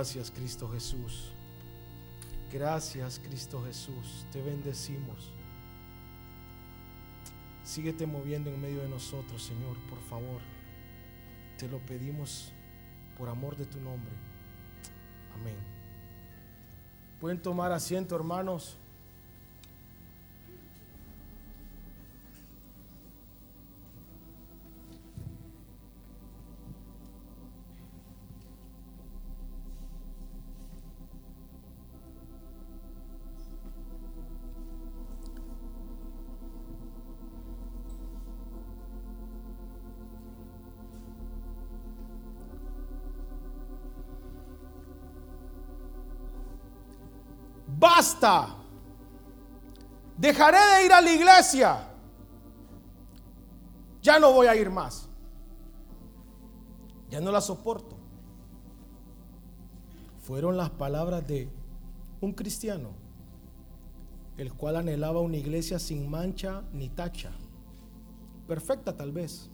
Gracias Cristo Jesús. Gracias Cristo Jesús. Te bendecimos. Síguete moviendo en medio de nosotros, Señor, por favor. Te lo pedimos por amor de tu nombre. Amén. Pueden tomar asiento, hermanos. Basta. Dejaré de ir a la iglesia. Ya no voy a ir más. Ya no la soporto. Fueron las palabras de un cristiano, el cual anhelaba una iglesia sin mancha ni tacha. Perfecta tal vez.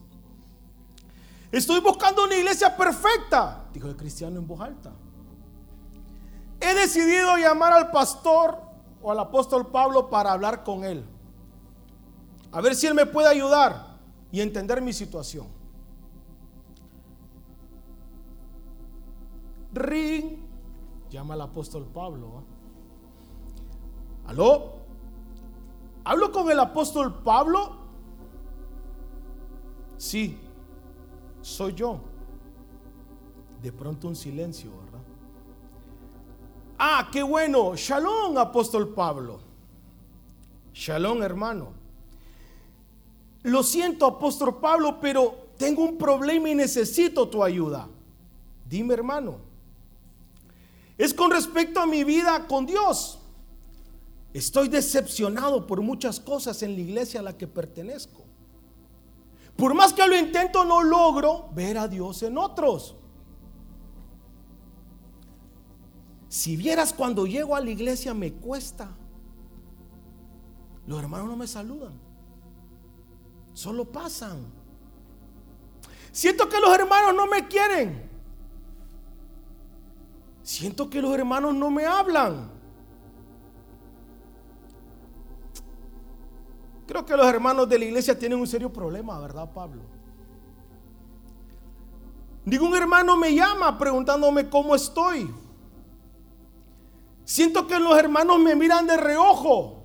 Estoy buscando una iglesia perfecta, dijo el cristiano en voz alta. He decidido llamar al pastor o al apóstol Pablo para hablar con él. A ver si él me puede ayudar y entender mi situación. Ring, llama al apóstol Pablo. ¿Aló? ¿Hablo con el apóstol Pablo? Sí, soy yo. De pronto un silencio, ¿verdad? Ah, qué bueno. Shalom, apóstol Pablo. Shalom, hermano. Lo siento, apóstol Pablo, pero tengo un problema y necesito tu ayuda. Dime, hermano. Es con respecto a mi vida con Dios. Estoy decepcionado por muchas cosas en la iglesia a la que pertenezco. Por más que lo intento, no logro ver a Dios en otros. Si vieras cuando llego a la iglesia me cuesta. Los hermanos no me saludan. Solo pasan. Siento que los hermanos no me quieren. Siento que los hermanos no me hablan. Creo que los hermanos de la iglesia tienen un serio problema, ¿verdad, Pablo? Ningún hermano me llama preguntándome cómo estoy. Siento que los hermanos me miran de reojo.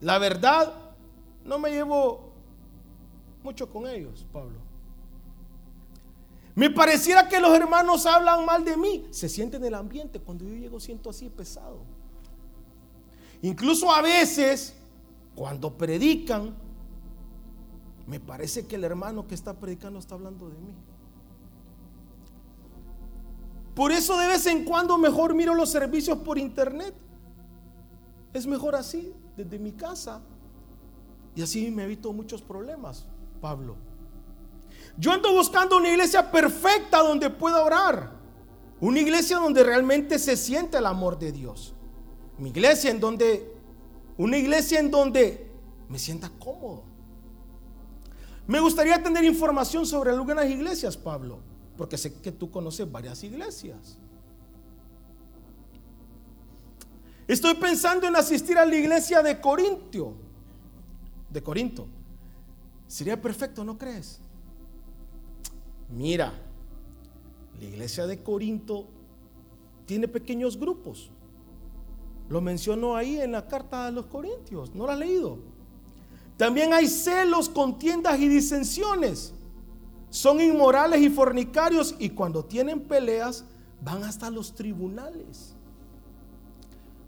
La verdad, no me llevo mucho con ellos, Pablo. Me pareciera que los hermanos hablan mal de mí. Se siente en el ambiente. Cuando yo llego siento así pesado. Incluso a veces, cuando predican, me parece que el hermano que está predicando está hablando de mí. Por eso de vez en cuando mejor miro los servicios por internet. Es mejor así, desde mi casa. Y así me evito muchos problemas, Pablo. Yo ando buscando una iglesia perfecta donde pueda orar. Una iglesia donde realmente se siente el amor de Dios. Mi iglesia en donde, una iglesia en donde me sienta cómodo. Me gustaría tener información sobre algunas iglesias, Pablo porque sé que tú conoces varias iglesias. Estoy pensando en asistir a la iglesia de Corintio, de Corinto. Sería perfecto, ¿no crees? Mira, la iglesia de Corinto tiene pequeños grupos. Lo mencionó ahí en la carta de los Corintios. ¿No lo has leído? También hay celos, contiendas y disensiones son inmorales y fornicarios y cuando tienen peleas van hasta los tribunales.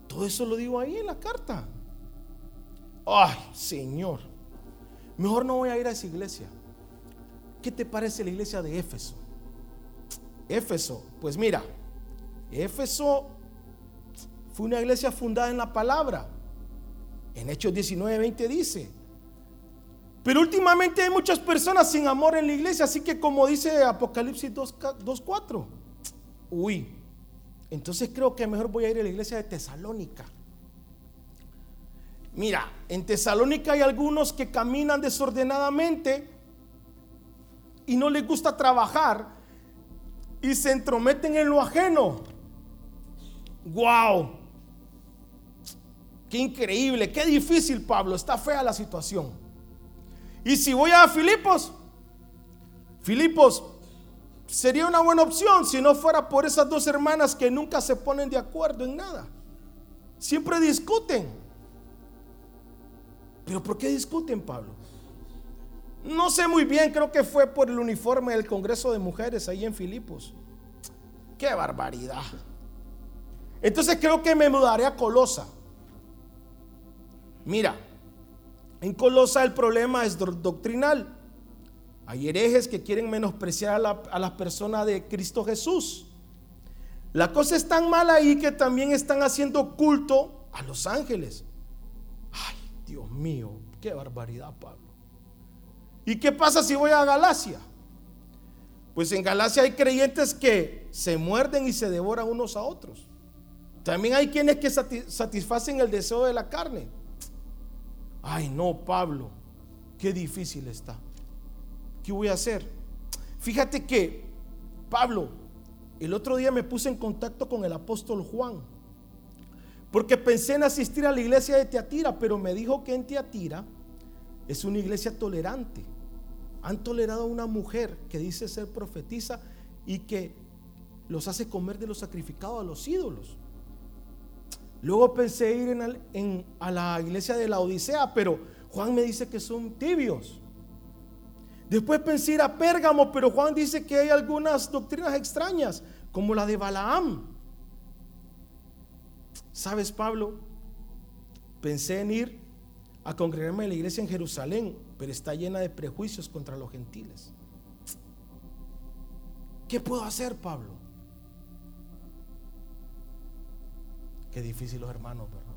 Todo eso lo digo ahí en la carta. Ay, Señor, mejor no voy a ir a esa iglesia. ¿Qué te parece la iglesia de Éfeso? Éfeso, pues mira, Éfeso fue una iglesia fundada en la palabra. En Hechos 19, 20 dice, pero últimamente hay muchas personas sin amor en la iglesia, así que como dice Apocalipsis 2.4, uy, entonces creo que mejor voy a ir a la iglesia de Tesalónica. Mira, en Tesalónica hay algunos que caminan desordenadamente y no les gusta trabajar. y se entrometen en lo ajeno. ¡Wow! Qué increíble, qué difícil, Pablo. Está fea la situación. Y si voy a Filipos, Filipos sería una buena opción si no fuera por esas dos hermanas que nunca se ponen de acuerdo en nada. Siempre discuten. Pero ¿por qué discuten, Pablo? No sé muy bien, creo que fue por el uniforme del Congreso de Mujeres ahí en Filipos. Qué barbaridad. Entonces creo que me mudaré a Colosa. Mira, en Colosa el problema es doctrinal. Hay herejes que quieren menospreciar a la, a la persona de Cristo Jesús. La cosa es tan mala ahí que también están haciendo culto a los ángeles. Ay, Dios mío, qué barbaridad, Pablo. ¿Y qué pasa si voy a Galacia? Pues en Galacia hay creyentes que se muerden y se devoran unos a otros. También hay quienes que satisfacen el deseo de la carne. Ay, no, Pablo, qué difícil está. ¿Qué voy a hacer? Fíjate que, Pablo, el otro día me puse en contacto con el apóstol Juan, porque pensé en asistir a la iglesia de Teatira, pero me dijo que en Teatira es una iglesia tolerante. Han tolerado a una mujer que dice ser profetisa y que los hace comer de lo sacrificado a los ídolos. Luego pensé ir en, a la iglesia de la Odisea, pero Juan me dice que son tibios. Después pensé ir a Pérgamo, pero Juan dice que hay algunas doctrinas extrañas, como la de Balaam. ¿Sabes, Pablo? Pensé en ir a congregarme en la iglesia en Jerusalén, pero está llena de prejuicios contra los gentiles. ¿Qué puedo hacer, Pablo? Qué difícil los hermanos, ¿verdad?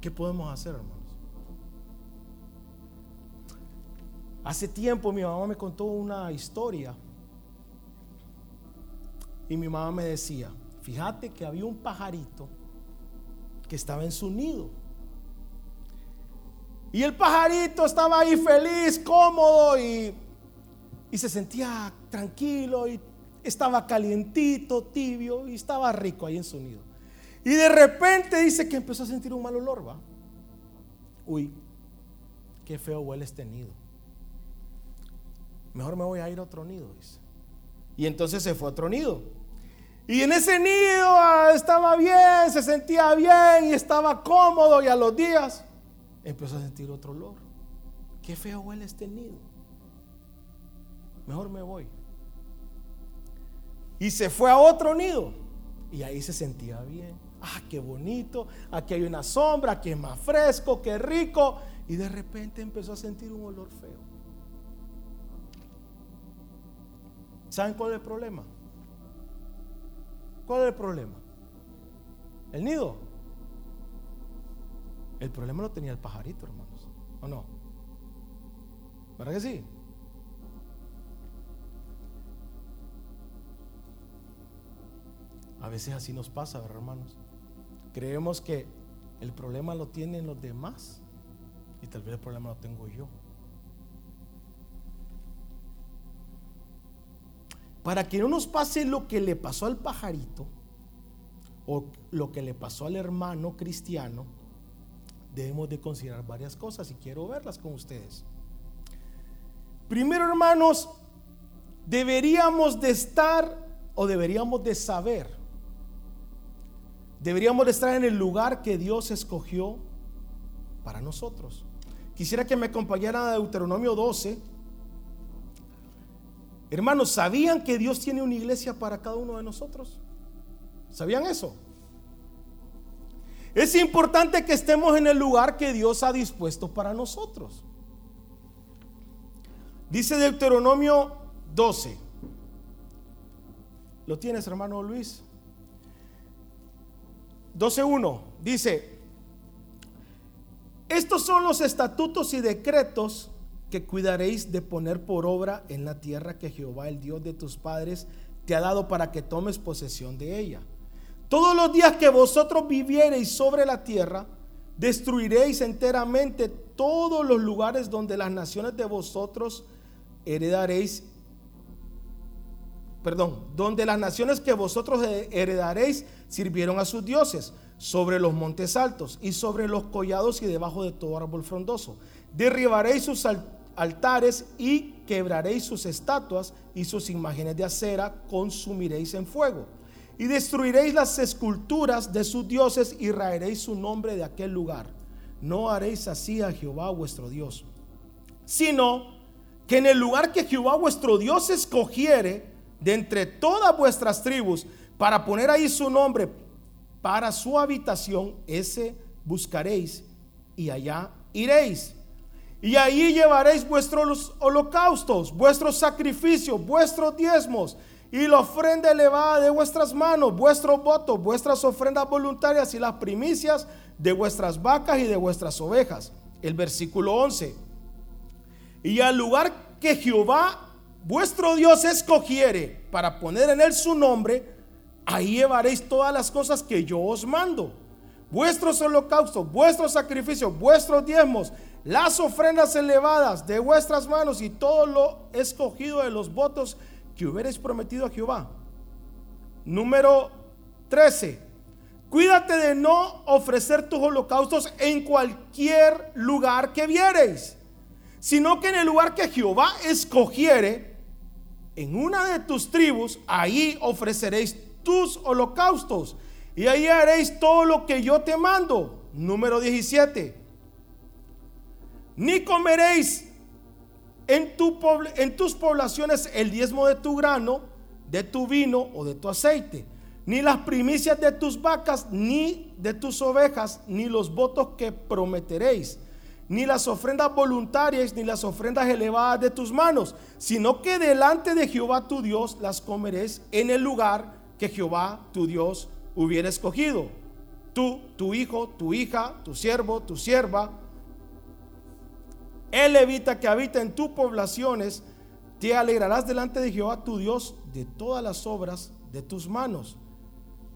¿Qué podemos hacer, hermanos? Hace tiempo mi mamá me contó una historia y mi mamá me decía, fíjate que había un pajarito que estaba en su nido. Y el pajarito estaba ahí feliz, cómodo y, y se sentía tranquilo y estaba calientito, tibio y estaba rico ahí en su nido. Y de repente dice que empezó a sentir un mal olor, va. Uy, qué feo huele este nido. Mejor me voy a ir a otro nido, dice. Y entonces se fue a otro nido. Y en ese nido ah, estaba bien, se sentía bien y estaba cómodo. Y a los días empezó a sentir otro olor. Qué feo huele este nido. Mejor me voy. Y se fue a otro nido. Y ahí se sentía bien ah, qué bonito, aquí hay una sombra, aquí es más fresco, qué rico. Y de repente empezó a sentir un olor feo. ¿Saben cuál es el problema? ¿Cuál es el problema? El nido. El problema lo tenía el pajarito, hermanos. ¿O no? ¿Verdad que sí? A veces así nos pasa, hermanos? Creemos que el problema lo tienen los demás y tal vez el problema lo tengo yo. Para que no nos pase lo que le pasó al pajarito o lo que le pasó al hermano cristiano, debemos de considerar varias cosas y quiero verlas con ustedes. Primero, hermanos, deberíamos de estar o deberíamos de saber Deberíamos estar en el lugar que Dios escogió para nosotros. Quisiera que me acompañara a Deuteronomio 12. Hermanos, ¿sabían que Dios tiene una iglesia para cada uno de nosotros? ¿Sabían eso? Es importante que estemos en el lugar que Dios ha dispuesto para nosotros. Dice Deuteronomio 12. ¿Lo tienes, hermano Luis? 12.1 dice, estos son los estatutos y decretos que cuidaréis de poner por obra en la tierra que Jehová, el Dios de tus padres, te ha dado para que tomes posesión de ella. Todos los días que vosotros viviereis sobre la tierra, destruiréis enteramente todos los lugares donde las naciones de vosotros heredaréis, perdón, donde las naciones que vosotros heredaréis sirvieron a sus dioses, sobre los montes altos y sobre los collados y debajo de todo árbol frondoso. Derribaréis sus altares y quebraréis sus estatuas y sus imágenes de acera consumiréis en fuego. Y destruiréis las esculturas de sus dioses y raeréis su nombre de aquel lugar. No haréis así a Jehová vuestro Dios, sino que en el lugar que Jehová vuestro Dios escogiere de entre todas vuestras tribus para poner ahí su nombre para su habitación, ese buscaréis y allá iréis. Y ahí llevaréis vuestros holocaustos, vuestros sacrificios, vuestros diezmos y la ofrenda elevada de vuestras manos, vuestros votos, vuestras ofrendas voluntarias y las primicias de vuestras vacas y de vuestras ovejas. El versículo 11. Y al lugar que Jehová vuestro Dios escogiere para poner en él su nombre, ahí llevaréis todas las cosas que yo os mando. Vuestros holocaustos, vuestros sacrificios, vuestros diezmos, las ofrendas elevadas de vuestras manos y todo lo escogido de los votos que hubierais prometido a Jehová. Número 13. Cuídate de no ofrecer tus holocaustos en cualquier lugar que viereis, sino que en el lugar que Jehová escogiere, en una de tus tribus, ahí ofreceréis tus holocaustos y ahí haréis todo lo que yo te mando. Número 17. Ni comeréis en, tu, en tus poblaciones el diezmo de tu grano, de tu vino o de tu aceite, ni las primicias de tus vacas, ni de tus ovejas, ni los votos que prometeréis, ni las ofrendas voluntarias, ni las ofrendas elevadas de tus manos, sino que delante de Jehová tu Dios las comeréis en el lugar que Jehová tu Dios hubiera escogido. Tú, tu hijo, tu hija, tu siervo, tu sierva, el levita que habita en tus poblaciones, te alegrarás delante de Jehová tu Dios de todas las obras de tus manos.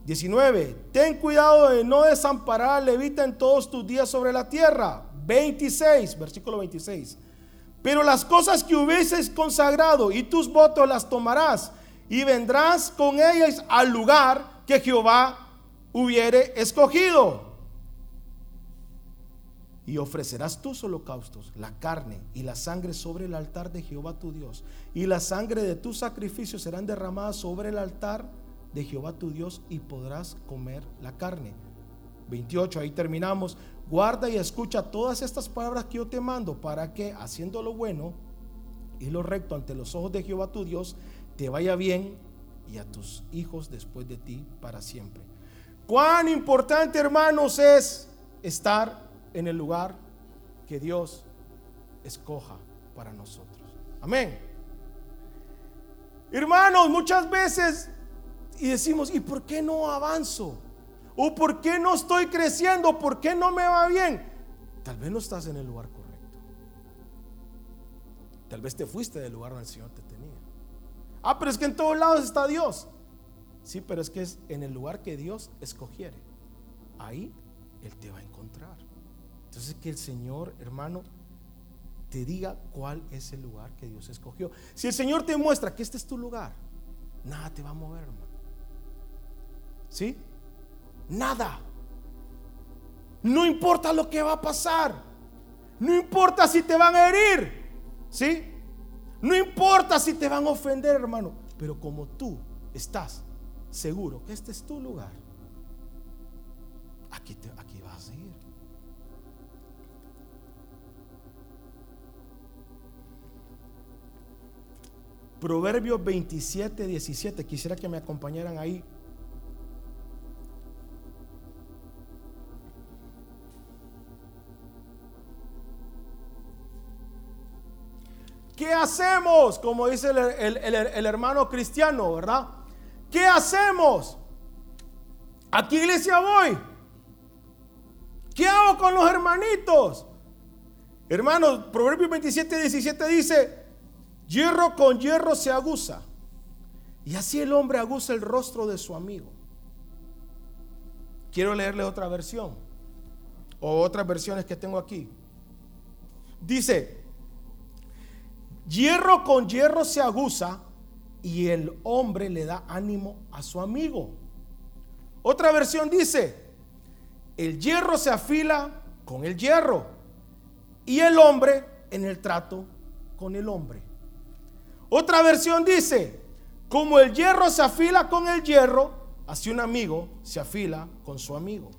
19. Ten cuidado de no desamparar al levita en todos tus días sobre la tierra. 26, versículo 26. Pero las cosas que hubieses consagrado y tus votos las tomarás y vendrás con ellas al lugar que Jehová hubiere escogido y ofrecerás tus holocaustos, la carne y la sangre sobre el altar de Jehová tu Dios. Y la sangre de tus sacrificios serán derramadas sobre el altar de Jehová tu Dios y podrás comer la carne. 28, ahí terminamos. Guarda y escucha todas estas palabras que yo te mando para que, haciendo lo bueno y lo recto ante los ojos de Jehová tu Dios, te vaya bien y a tus hijos después de ti para siempre. Cuán importante, hermanos, es estar en el lugar que Dios escoja para nosotros. Amén. Hermanos, muchas veces y decimos, ¿y por qué no avanzo? ¿O por qué no estoy creciendo? ¿Por qué no me va bien? Tal vez no estás en el lugar correcto. Tal vez te fuiste del lugar donde el Señor te tenía. Ah, pero es que en todos lados está Dios. Sí, pero es que es en el lugar que Dios escogiere. Ahí Él te va a encontrar. Entonces que el Señor, hermano, te diga cuál es el lugar que Dios escogió. Si el Señor te muestra que este es tu lugar, nada te va a mover, hermano. ¿Sí? Nada. No importa lo que va a pasar. No importa si te van a herir. ¿Sí? No importa si te van a ofender, hermano. Pero como tú estás seguro que este es tu lugar, aquí, te, aquí vas a seguir. Proverbios 27, 17. Quisiera que me acompañaran ahí. ¿Qué hacemos? Como dice el, hermano cristiano, ¿verdad? ¿Qué hacemos? ¿A qué iglesia voy? ¿Qué hago con los hermanitos? Hermanos, Proverbios 27, 17 dice, Hierro con hierro se aguza. Y así el hombre aguza el rostro de su amigo. Quiero leerle otra versión. o otras versiones que tengo aquí. Dice, hierro con hierro se aguza y el hombre le da ánimo a su amigo. Otra versión dice, el hierro se afila con el hierro y el hombre en el trato con el hombre. Otra versión dice, como el hierro se afila con el hierro, así un amigo se afila con su amigo.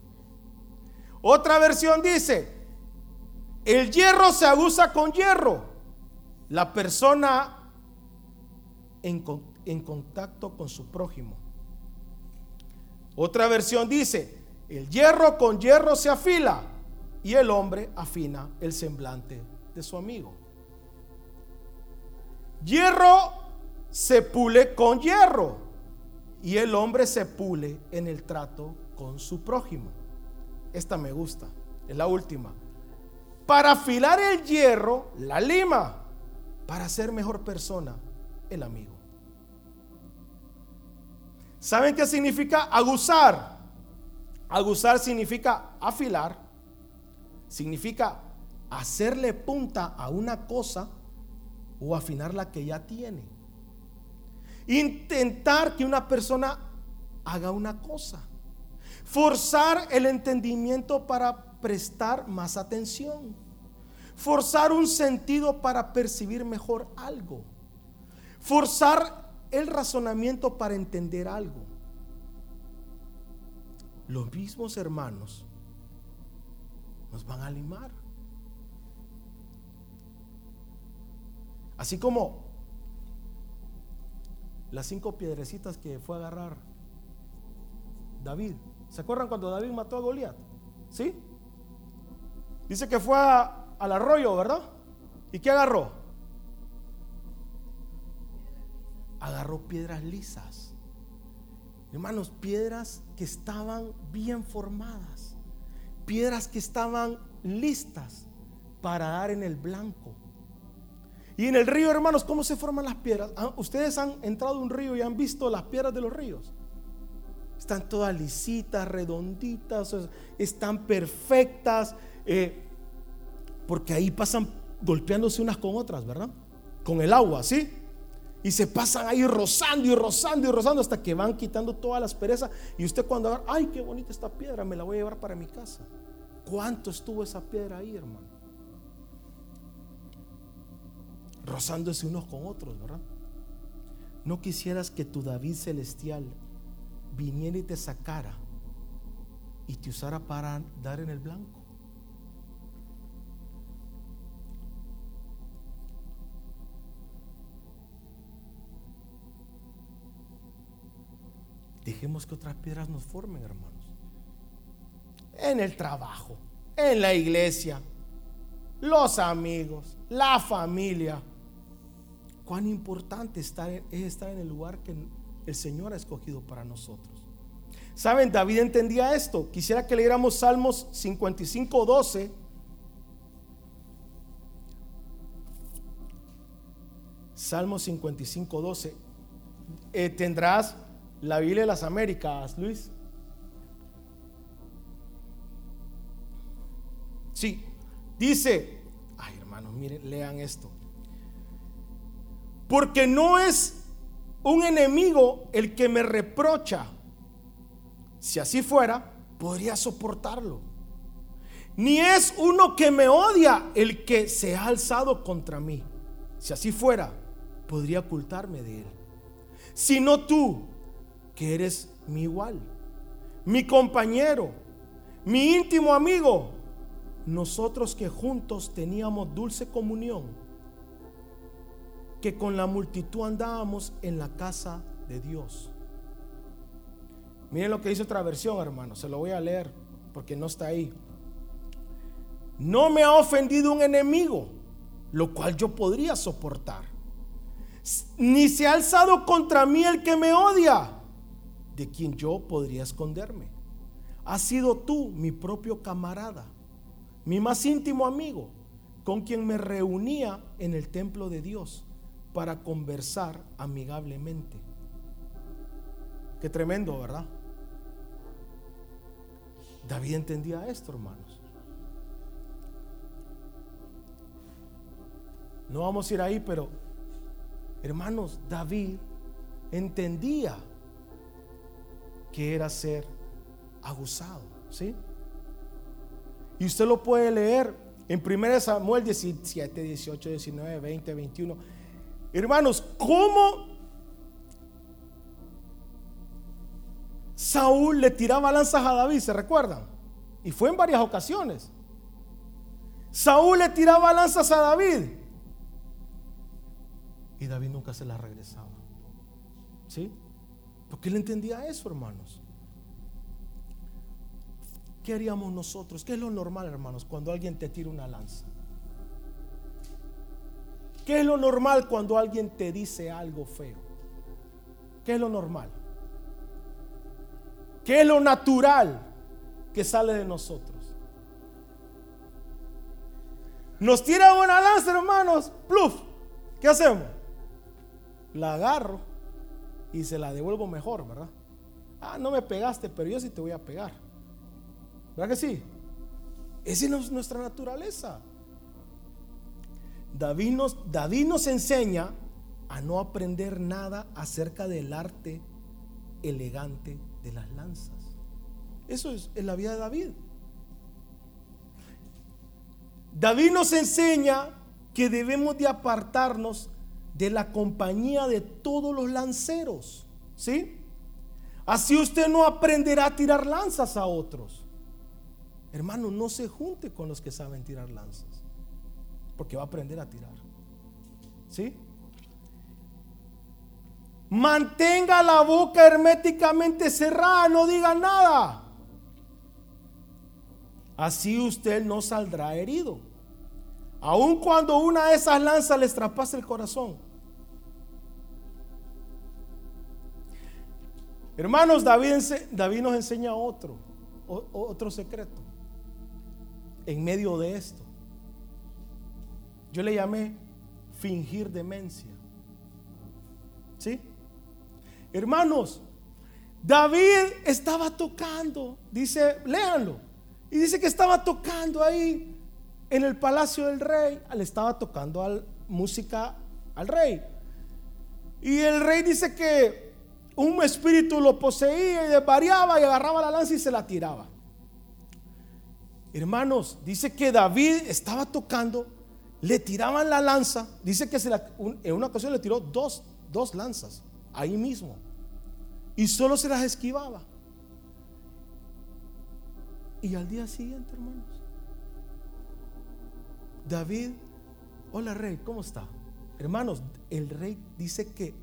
Otra versión dice, el hierro se aguza con hierro. La persona en, contacto con su prójimo. Otra versión dice, el hierro con hierro se afila y el hombre afina el semblante de su amigo. Hierro se pule con hierro y el hombre se pule en el trato con su prójimo. Esta me gusta, es la última. Para afilar el hierro, la lima. Para ser mejor persona, el amigo. ¿Saben qué significa aguzar? Aguzar significa afilar, significa hacerle punta a una cosa o afinar la que ya tiene. Intentar que una persona haga una cosa. Forzar el entendimiento para prestar más atención. Forzar un sentido para percibir mejor algo. Forzar el razonamiento para entender algo. Los mismos hermanos nos van a limar. Así como las cinco piedrecitas que fue a agarrar David. ¿Se acuerdan cuando David mató a Goliat? ¿Sí? Dice que fue al arroyo, ¿verdad? ¿Y qué agarró? Agarró piedras lisas. Hermanos, piedras que estaban bien formadas. Piedras que estaban listas para dar en el blanco. Y en el río, hermanos, ¿cómo se forman las piedras? Ah, ustedes han entrado a un río y han visto las piedras de los ríos. Están todas lisitas, redonditas, están perfectas. Eh, porque ahí pasan golpeándose unas con otras, ¿verdad? Con el agua, ¿sí? Y se pasan ahí rozando y rozando y rozando hasta que van quitando todas las perezas. Y usted cuando agarra, ay, qué bonita esta piedra, me la voy a llevar para mi casa. ¿Cuánto estuvo esa piedra ahí, hermano? Rozándose unos con otros, ¿verdad? No quisieras que tu David celestial viniera y te sacara y te usara para dar en el blanco. Dejemos que otras piedras nos formen, hermanos. En el trabajo, en la iglesia, los amigos, la familia. Cuán importante estar, es estar en el lugar que el Señor ha escogido para nosotros. Saben, David entendía esto. Quisiera que leyéramos Salmos 55, 12. Salmos 55, 12. Eh, tendrás la Biblia de las Américas, Luis. Sí, dice, ay hermanos, miren, lean esto. Porque no es un enemigo el que me reprocha. Si así fuera, podría soportarlo. Ni es uno que me odia el que se ha alzado contra mí. Si así fuera, podría ocultarme de él. Sino tú, que eres mi igual, mi compañero, mi íntimo amigo, nosotros que juntos teníamos dulce comunión, que con la multitud andábamos en la casa de Dios. Miren lo que dice otra versión, hermano, se lo voy a leer porque no está ahí. No me ha ofendido un enemigo, lo cual yo podría soportar. Ni se ha alzado contra mí el que me odia de quien yo podría esconderme. Has sido tú mi propio camarada, mi más íntimo amigo, con quien me reunía en el templo de Dios para conversar amigablemente. Qué tremendo, ¿verdad? David entendía esto, hermanos. No vamos a ir ahí, pero hermanos, David entendía que era ser abusado, ¿sí? Y usted lo puede leer en 1 Samuel 17, 18, 19, 20, 21. Hermanos, ¿cómo Saúl le tiraba lanzas a David? ¿Se recuerdan? Y fue en varias ocasiones. Saúl le tiraba lanzas a David. Y David nunca se las regresaba. ¿Sí? Porque él entendía eso, hermanos. ¿Qué haríamos nosotros? ¿Qué es lo normal, hermanos, cuando alguien te tira una lanza? ¿Qué es lo normal cuando alguien te dice algo feo? ¿Qué es lo normal? ¿Qué es lo natural que sale de nosotros? Nos tiran una lanza, hermanos, pluf. ¿Qué hacemos? La agarro y se la devuelvo mejor, ¿verdad? Ah, no me pegaste, pero yo sí te voy a pegar. ¿Verdad que sí? Esa es nuestra naturaleza. David nos, David nos enseña a no aprender nada acerca del arte elegante de las lanzas. Eso es en la vida de David. David nos enseña que debemos de apartarnos de la compañía de todos los lanceros. ¿Sí? Así usted no aprenderá a tirar lanzas a otros. Hermano, no se junte con los que saben tirar lanzas, porque va a aprender a tirar. ¿Sí? Mantenga la boca herméticamente cerrada, no diga nada. Así usted no saldrá herido. Aun cuando una de esas lanzas les traspase el corazón. Hermanos, David, David nos enseña otro, otro secreto en medio de esto. Yo le llamé fingir demencia. ¿Sí? Hermanos, David estaba tocando, dice, léanlo, y dice que estaba tocando ahí en el palacio del rey, le estaba tocando música al rey. Y el rey dice que un espíritu lo poseía y desvariaba y agarraba la lanza y se la tiraba. Hermanos, dice que David estaba tocando, le tiraban la lanza, dice que en una ocasión le tiró dos, dos lanzas, ahí mismo, y solo se las esquivaba. Y al día siguiente, hermanos, David, hola rey, ¿cómo está? Hermanos, el rey dice que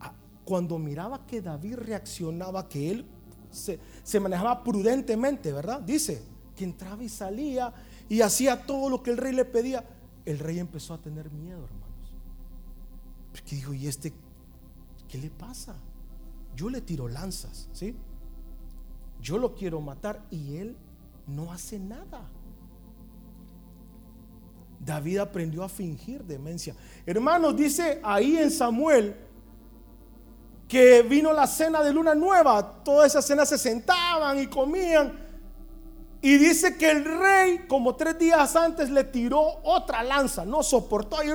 ah, cuando miraba que David reaccionaba, que él se, manejaba prudentemente, ¿verdad? Dice, que entraba y salía y hacía todo lo que el rey le pedía, el rey empezó a tener miedo, hermanos. Porque dijo, ¿y este qué le pasa? Yo le tiro lanzas, ¿sí? Yo lo quiero matar y él no hace nada. David aprendió a fingir demencia. Hermanos, dice ahí en Samuel que vino la cena de luna nueva. Toda esa cena se sentaban y comían. Y dice que el rey, como tres días antes, le tiró otra lanza. No soportó y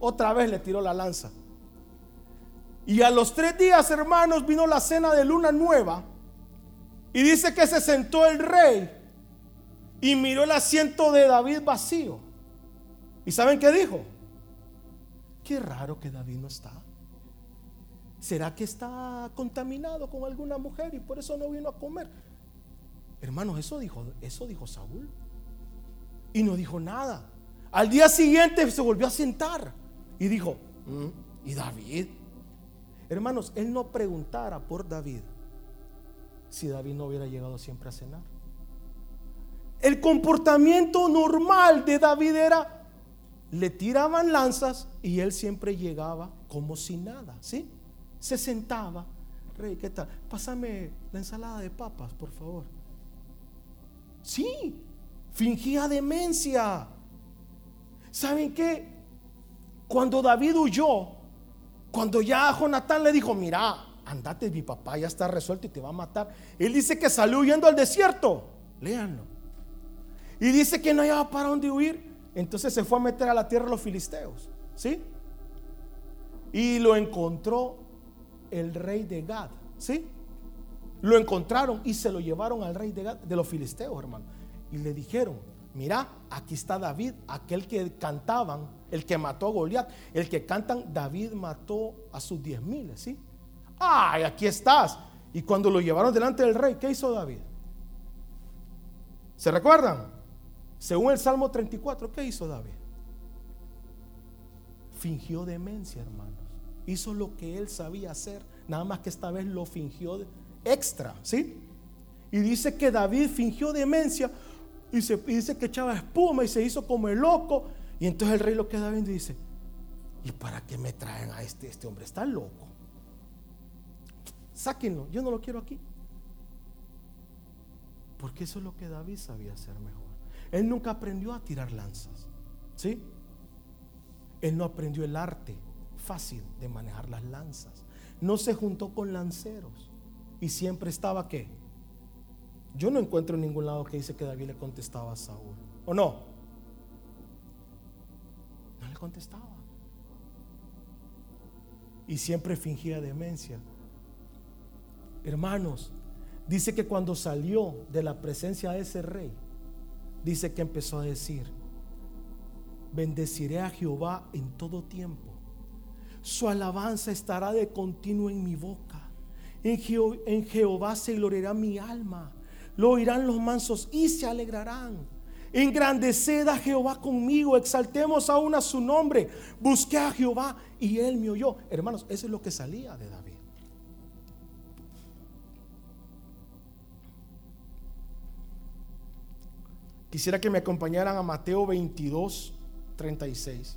otra vez le tiró la lanza. Y a los tres días, hermanos, vino la cena de luna nueva. Y dice que se sentó el rey y miró el asiento de David vacío. ¿Y saben qué dijo? Qué raro que David no está. ¿Será que está contaminado con alguna mujer y por eso no vino a comer? Hermanos, eso dijo, eso dijo Saúl. Y no dijo nada. Al día siguiente se volvió a sentar y dijo, mm, ¿y David? Hermanos, él no preguntara por David si David no hubiera llegado siempre a cenar. El comportamiento normal de David era, le tiraban lanzas y él siempre llegaba como si nada, ¿sí? Se sentaba, rey, ¿qué tal? Pásame la ensalada de papas, por favor. Sí, fingía demencia. ¿Saben qué? Cuando David huyó, cuando ya Jonatán le dijo, mira, andate, mi papá ya está resuelto y te va a matar. Él dice que salió huyendo al desierto. Léanlo. Y dice que no había para dónde huir, entonces se fue a meter a la tierra los filisteos, ¿sí? Y lo encontró el rey de Gad, ¿sí? Lo encontraron y se lo llevaron al rey de Gad, de los filisteos, hermano. Y le dijeron, mira, aquí está David, aquel que cantaban, el que mató a Goliat, el que cantan, David mató a sus diez miles, ¿sí? Ay, aquí estás. Y cuando lo llevaron delante del rey, ¿qué hizo David? ¿Se recuerdan? Según el Salmo 34, ¿qué hizo David? Fingió demencia, hermanos. Hizo lo que él sabía hacer, nada más que esta vez lo fingió extra, ¿sí? Y dice que David fingió demencia y, se, dice que echaba espuma y se hizo como el loco. Y entonces el rey lo queda viendo y dice, ¿y para qué me traen a este? Este hombre está loco. Sáquenlo, yo no lo quiero aquí. Porque eso es lo que David sabía hacer mejor. Él nunca aprendió a tirar lanzas. ¿Sí? Él no aprendió el arte fácil de manejar las lanzas. No se juntó con lanceros. Y siempre estaba qué? Yo no encuentro en ningún lado que dice que David le contestaba a Saúl. ¿O no? No le contestaba. Y siempre fingía demencia. Hermanos, dice que cuando salió de la presencia de ese rey, dice que empezó a decir, bendeciré a Jehová en todo tiempo. Su alabanza estará de continuo en mi boca. En, Jehová se gloriará mi alma. Lo oirán los mansos y se alegrarán. Engrandeced a Jehová conmigo, exaltemos aún a su nombre. Busqué a Jehová y él me oyó. Hermanos, eso es lo que salía de David. Quisiera que me acompañaran a Mateo 22, 36.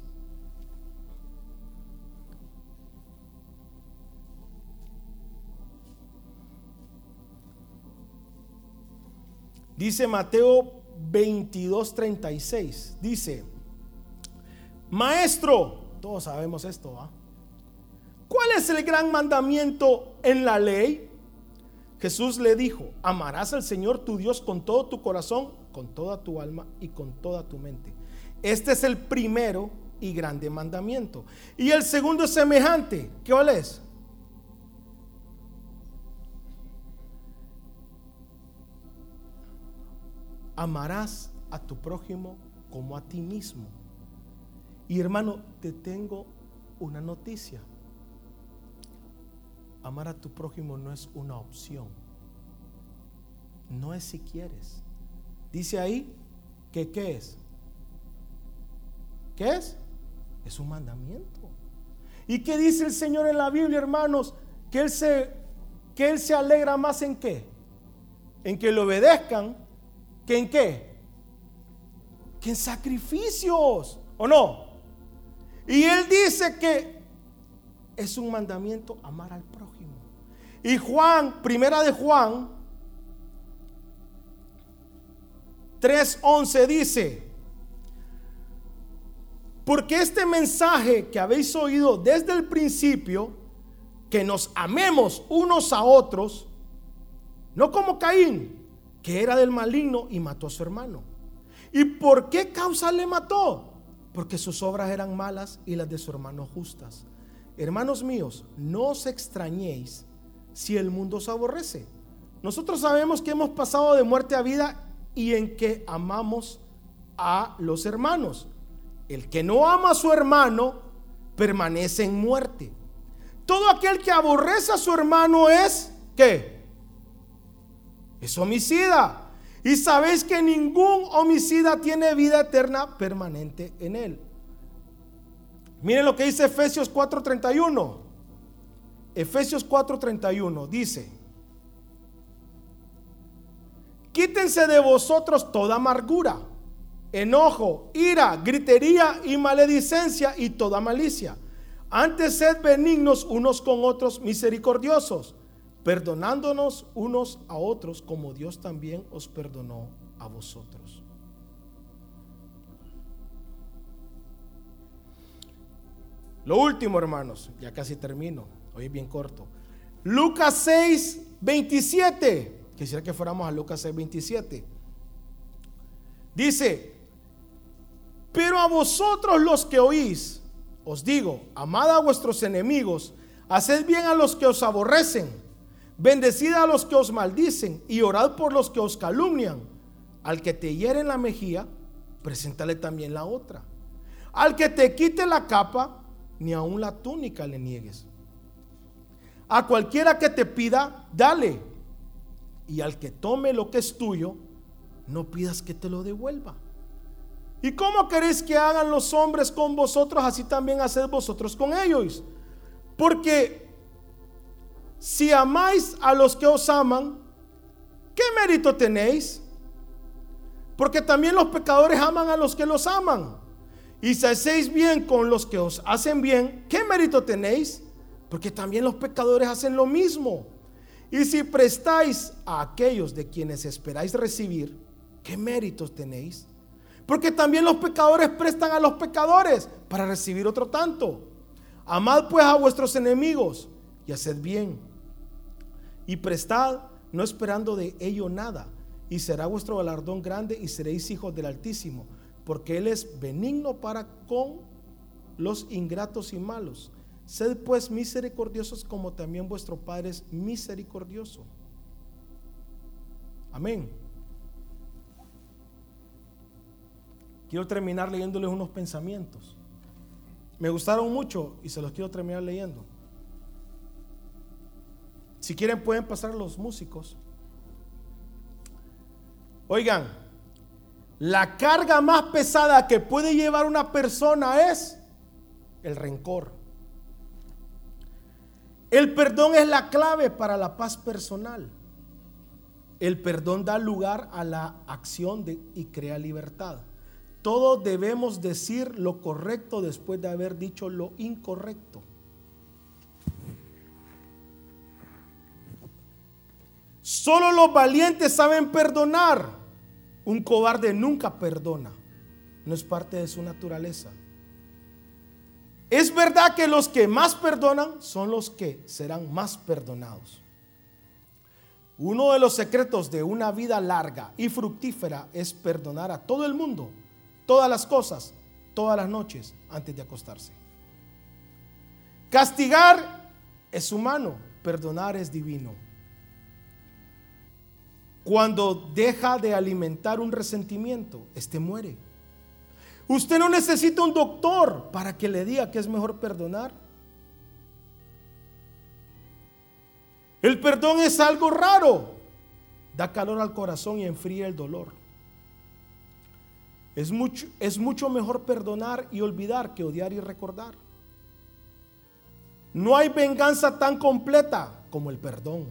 Dice Mateo 22, 36. Dice, maestro, todos sabemos esto. ¿Cuál es el gran mandamiento en la ley? Jesús le dijo, amarás al Señor tu Dios con todo tu corazón, con toda tu alma y con toda tu mente. Este es el primero y grande mandamiento. Y el segundo es semejante. ¿Qué es? amarás a tu prójimo como a ti mismo. Y hermano, te tengo una noticia. Amar a tu prójimo no es una opción. No es si quieres. Dice ahí que qué es. ¿Qué es? Es un mandamiento. ¿Y qué dice el Señor en la Biblia, hermanos? Que Él se, que él se alegra más en qué? En que le obedezcan ¿Que en qué? Que en sacrificios, ¿o no? Y él dice que es un mandamiento amar al prójimo. Y Juan, primera de Juan 3:11 dice, porque este mensaje que habéis oído desde el principio, que nos amemos unos a otros, no como Caín, que era del maligno y mató a su hermano. ¿Y por qué causa le mató? Porque sus obras eran malas y las de su hermano justas. Hermanos míos, no os extrañéis si el mundo os aborrece. Nosotros sabemos que hemos pasado de muerte a vida y en que amamos a los hermanos. El que no ama a su hermano permanece en muerte. Todo aquel que aborrece a su hermano es ¿qué? es homicida. Y sabéis que ningún homicida tiene vida eterna permanente en él. Miren lo que dice Efesios 4:31. Efesios 4:31 dice, quítense de vosotros toda amargura, enojo, ira, gritería y maledicencia y toda malicia. Antes sed benignos unos con otros, misericordiosos perdonándonos unos a otros como Dios también os perdonó a vosotros. Lo último, hermanos, ya casi termino, hoy es bien corto. Lucas 6, 27. Quisiera que fuéramos a Lucas 6, 27. Dice, Pero a vosotros los que oís, os digo, amad a vuestros enemigos, haced bien a los que os aborrecen, bendecid a los que os maldicen y orad por los que os calumnian. Al que te hiere en la mejilla, preséntale también la otra. Al que te quite la capa, ni aun la túnica le niegues. A cualquiera que te pida, dale. Y al que tome lo que es tuyo, no pidas que te lo devuelva. ¿Y cómo queréis que hagan los hombres con vosotros? Así también haced vosotros con ellos. Porque si amáis a los que os aman, ¿qué mérito tenéis? Porque también los pecadores aman a los que los aman. Y si hacéis bien con los que os hacen bien, ¿qué mérito tenéis? Porque también los pecadores hacen lo mismo. Y si prestáis a aquellos de quienes esperáis recibir, ¿qué méritos tenéis? Porque también los pecadores prestan a los pecadores para recibir otro tanto. Amad pues a vuestros enemigos y haced bien. Y prestad no esperando de ello nada. Y será vuestro galardón grande y seréis hijos del Altísimo. Porque Él es benigno para con los ingratos y malos. Sed pues misericordiosos como también vuestro Padre es misericordioso. Amén. Quiero terminar leyéndoles unos pensamientos. Me gustaron mucho y se los quiero terminar leyendo. Si quieren pueden pasar los músicos. Oigan, la carga más pesada que puede llevar una persona es el rencor. El perdón es la clave para la paz personal. El perdón da lugar a la acción y crea libertad. Todos debemos decir lo correcto después de haber dicho lo incorrecto. Solo los valientes saben perdonar. Un cobarde nunca perdona. No es parte de su naturaleza. Es verdad que los que más perdonan son los que serán más perdonados. Uno de los secretos de una vida larga y fructífera es perdonar a todo el mundo todas las cosas, todas las noches antes de acostarse. Castigar es humano, perdonar es divino. Cuando deja de alimentar un resentimiento, este muere. Usted no necesita un doctor para que le diga que es mejor perdonar. El perdón es algo raro. Da calor al corazón y enfría el dolor. Es mucho, es mucho mejor perdonar y olvidar que odiar y recordar. No hay venganza tan completa como el perdón.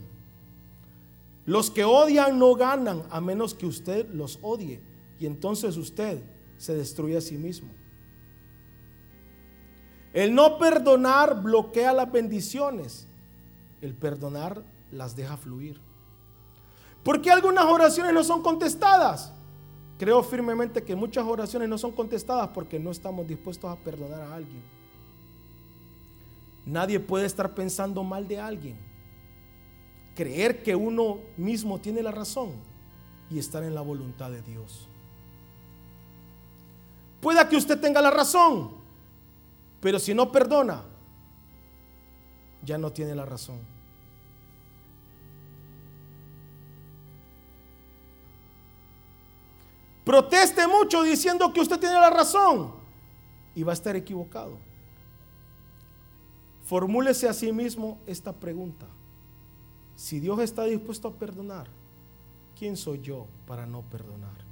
Los que odian no ganan a menos que usted los odie y entonces usted se destruye a sí mismo. El no perdonar bloquea las bendiciones. El perdonar las deja fluir. ¿Por qué algunas oraciones no son contestadas? Creo firmemente que muchas oraciones no son contestadas porque no estamos dispuestos a perdonar a alguien. Nadie puede estar pensando mal de alguien. Creer que uno mismo tiene la razón y estar en la voluntad de Dios. Pueda que usted tenga la razón, pero si no perdona, ya no tiene la razón. Proteste mucho diciendo que usted tiene la razón y va a estar equivocado. Formúlese a sí mismo esta pregunta. Si Dios está dispuesto a perdonar, ¿quién soy yo para no perdonar?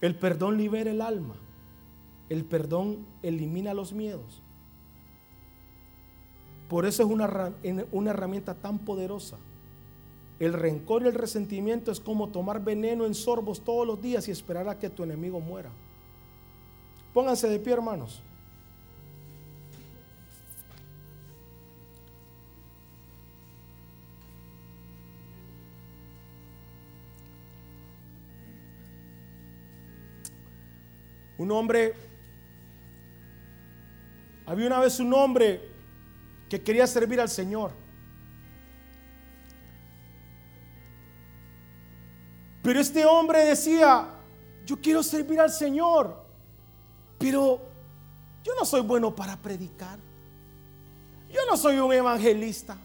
El perdón libera el alma. El perdón elimina los miedos. Por eso es una, una herramienta tan poderosa el rencor y el resentimiento es como tomar veneno en sorbos todos los días y esperar a que tu enemigo muera. Pónganse de pie, hermanos. Un hombre, había una vez un hombre que quería servir al Señor. Pero este hombre decía, yo quiero servir al Señor, pero yo no soy bueno para predicar. Yo no soy un evangelista.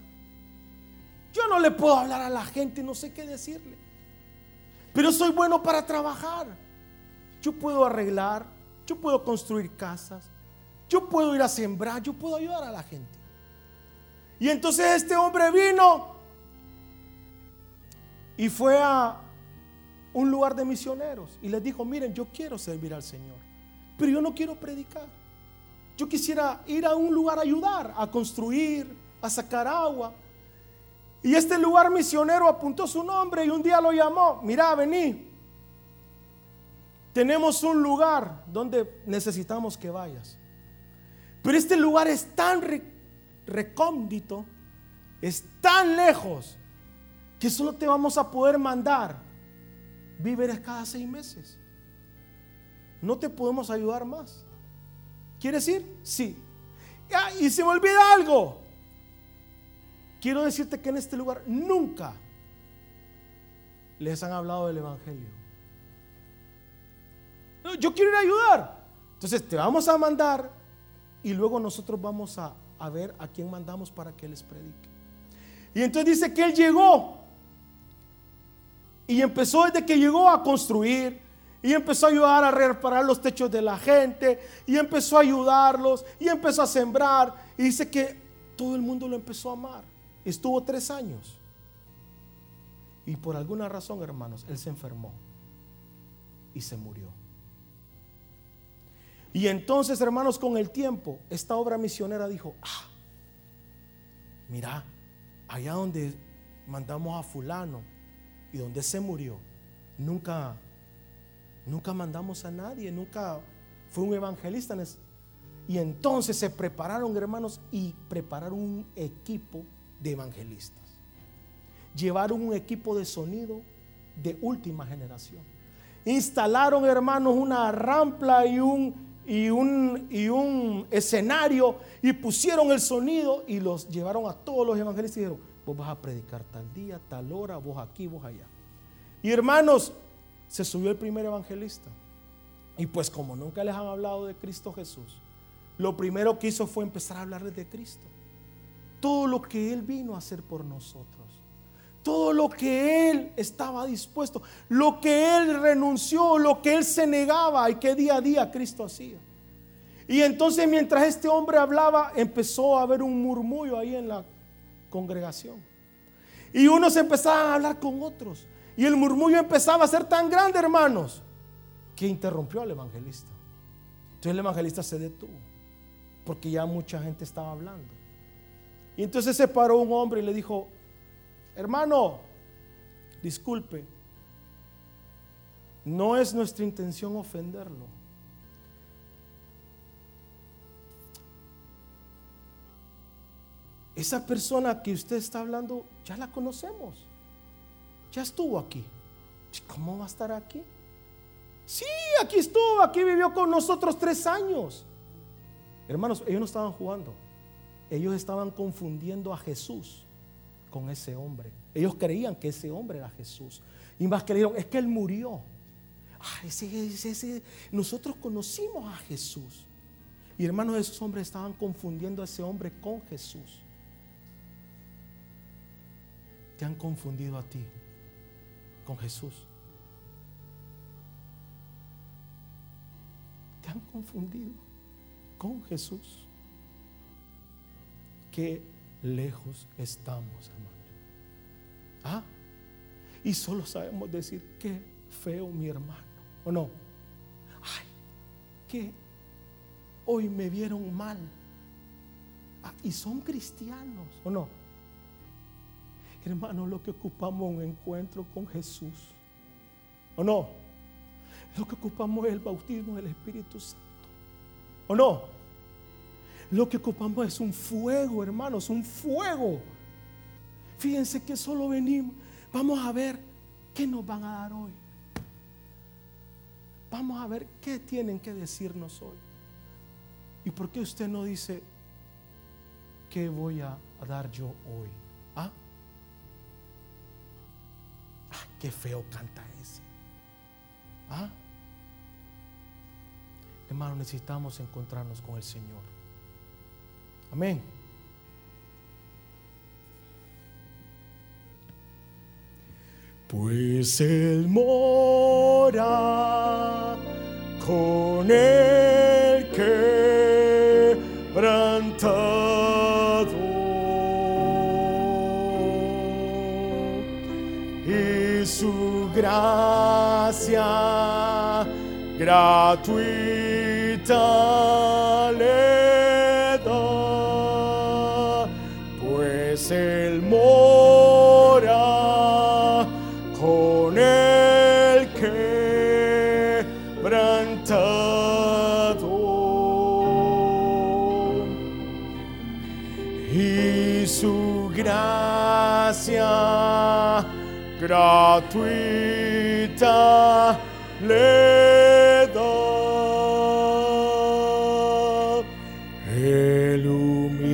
Yo no le puedo hablar a la gente, no sé qué decirle. Pero soy bueno para trabajar. Yo puedo arreglar, yo puedo construir casas, yo puedo ir a sembrar, yo puedo ayudar a la gente. Y entonces este hombre vino y fue a un lugar de misioneros y les dijo, miren, yo quiero servir al Señor, pero yo no quiero predicar. Yo quisiera ir a un lugar a ayudar, a construir, a sacar agua. Y este lugar misionero apuntó su nombre y un día lo llamó, mira, vení, tenemos un lugar donde necesitamos que vayas. Pero este lugar es tan recóndito, es tan lejos, que solo te vamos a poder mandar víveres cada seis meses. No te podemos ayudar más. ¿Quieres ir? Sí. y se me olvida algo. Quiero decirte que en este lugar nunca les han hablado del Evangelio. Yo quiero ir a ayudar. Entonces te vamos a mandar y luego nosotros vamos a, a ver a quién mandamos para que les predique. Y entonces dice que él llegó y empezó desde que llegó a construir, y empezó a ayudar a reparar los techos de la gente. Y empezó a ayudarlos. Y empezó a sembrar. Y dice que todo el mundo lo empezó a amar. Estuvo tres años. Y por alguna razón, hermanos, él se enfermó. Y se murió. Y entonces, hermanos, con el tiempo, esta obra misionera dijo, ah, mira, allá donde mandamos a fulano y donde se murió, nunca Nunca mandamos a nadie, nunca fue un evangelista. Y entonces se prepararon, hermanos, y prepararon un equipo de evangelistas. Llevaron un equipo de sonido de última generación. Instalaron, hermanos, una rampla y un, y un, y un escenario y pusieron el sonido y los llevaron a todos los evangelistas y dijeron, vos vas a predicar tal día, tal hora, vos aquí, vos allá. Y hermanos, se subió el primer evangelista. Y pues como nunca les han hablado de Cristo Jesús, lo primero que hizo fue empezar a hablarles de Cristo. Todo lo que Él vino a hacer por nosotros. Todo lo que Él estaba dispuesto. Lo que Él renunció, lo que Él se negaba y que día a día Cristo hacía. Y entonces mientras este hombre hablaba, empezó a haber un murmullo ahí en la congregación. Y unos empezaban a hablar con otros. Y el murmullo empezaba a ser tan grande, hermanos, que interrumpió al evangelista. Entonces el evangelista se detuvo, porque ya mucha gente estaba hablando. Y entonces se paró un hombre y le dijo, hermano, disculpe, no es nuestra intención ofenderlo. Esa persona que usted está hablando, ya la conocemos ya estuvo aquí. ¿Cómo va a estar aquí? Sí, aquí estuvo, aquí vivió con nosotros tres años. Hermanos, ellos no estaban jugando. Ellos estaban confundiendo a Jesús con ese hombre. Ellos creían que ese hombre era Jesús. Y más creyeron, es que él murió. Ah, nosotros conocimos a Jesús. Y hermanos, esos hombres estaban confundiendo a ese hombre con Jesús. Te han confundido a ti con Jesús. Te han confundido con Jesús. Qué lejos estamos, hermanos. Ah, y solo sabemos decir qué feo mi hermano, ¿o no? Ay, que hoy me vieron mal. Ah, y son cristianos, ¿o no? Hermano, lo que ocupamos es un encuentro con Jesús. ¿O no? Lo que ocupamos es el bautismo del Espíritu Santo. ¿O no? Lo que ocupamos es un fuego, hermanos, un fuego. Fíjense que solo venimos. Vamos a ver qué nos van a dar hoy. Vamos a ver qué tienen que decirnos hoy. ¿Y por qué usted no dice qué voy a dar yo hoy? ¿Ah? Qué feo canta ese. ¿Ah? hermano, necesitamos encontrarnos con el Señor. Amén. Pues Él mora con el quebrantado y su gracia gratuita gratuita le da. El humilde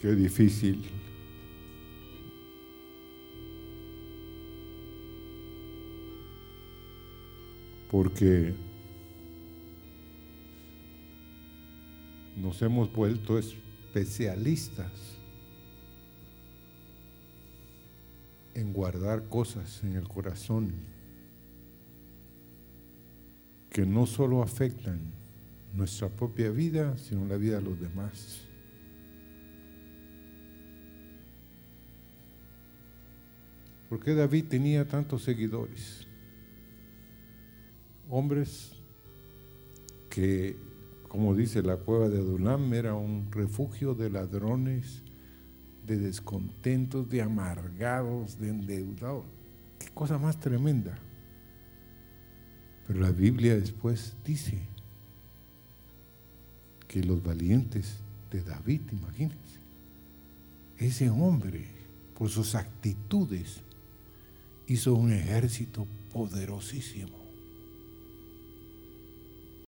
Qué difícil. Porque nos hemos vuelto especialistas en guardar cosas en el corazón que no solo afectan nuestra propia vida, sino la vida de los demás. ¿Por qué David tenía tantos seguidores? Hombres que, como dice la cueva de Adulam, era un refugio de ladrones, de descontentos, de amargados, de endeudados. Qué cosa más tremenda. Pero la Biblia después dice que los valientes de David, imagínense, ese hombre, por sus actitudes, hizo un ejército poderosísimo.